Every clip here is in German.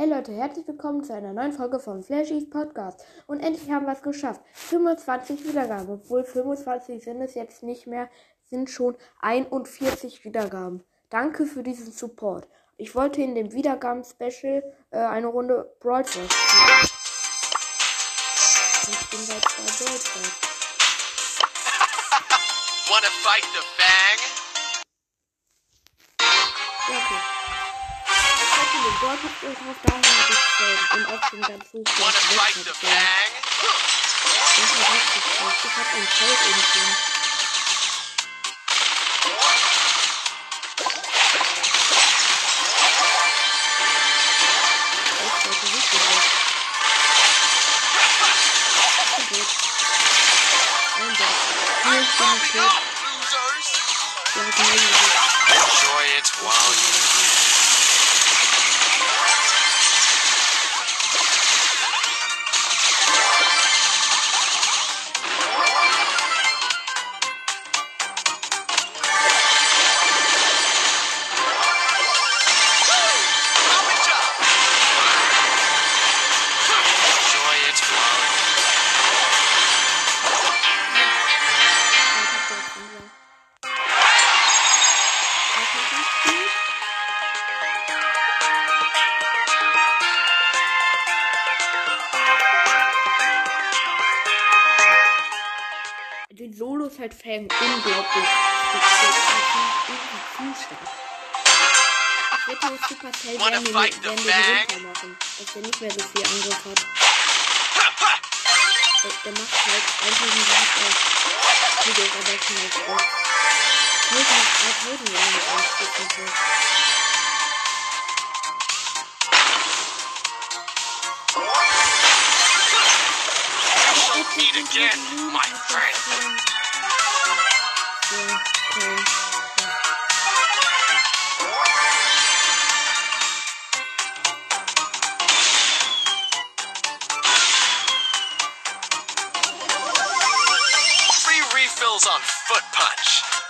Hey Leute, herzlich willkommen zu einer neuen Folge von Flashy's Podcast. Und endlich haben wir es geschafft. 25 Wiedergaben. Obwohl 25 sind es jetzt nicht mehr, sind schon 41 Wiedergaben. Danke für diesen Support. Ich wollte in dem Wiedergaben-Special äh, eine Runde Stars spielen. Ich bin bei zwei Brawl. Wanna fight the bang? Gott habt ihr drauf Daumen gestellt und auf dem ganzen Fuß. Das ist halt richtig krass. Ich hab ein Feld irgendwie. Enjoy it while you Die Solos halt unglaublich. Das ist irgendwie zu stark. Ich wette, jetzt Supercell werden die, the werden die bang? runter machen. Dass der nicht mehr so viel Angriff hat. Der, der macht halt einfach einen Lag auf. Wie der aber schon halt auch. 1000 3000 wenn man mit einsteht und so. meet again, my friend. refills on foot punch.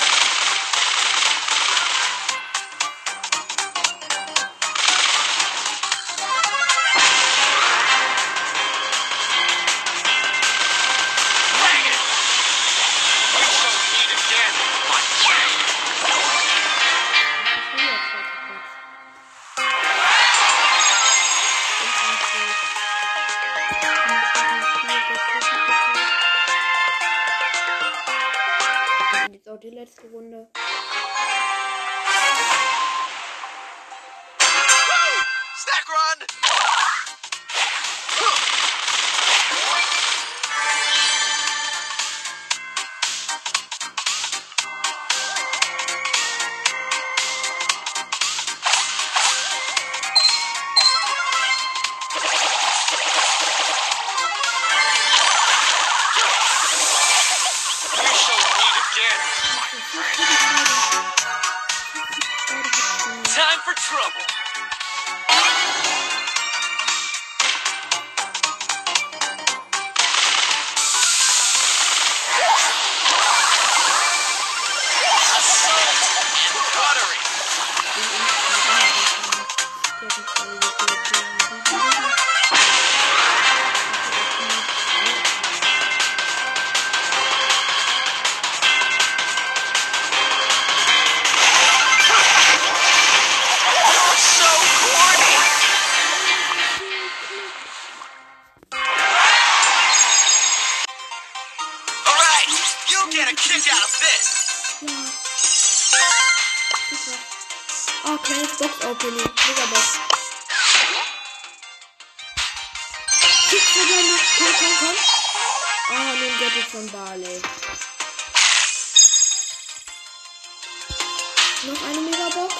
die letzte Runde. Snack run! Trouble. Ja. Okay, Box Opening. Mega Box. Gibt's da denn noch? Komm, komm, komm. Ah, nimm Ghetto von Barley. Noch eine Mega Box.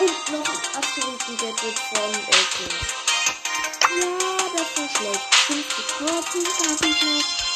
Und noch ein absoluten Ghetto von Elton. Ja, das war schlecht. 50 Korken habe ich noch.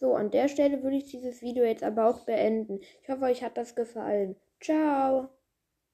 So, an der Stelle würde ich dieses Video jetzt aber auch beenden. Ich hoffe, euch hat das gefallen. Ciao.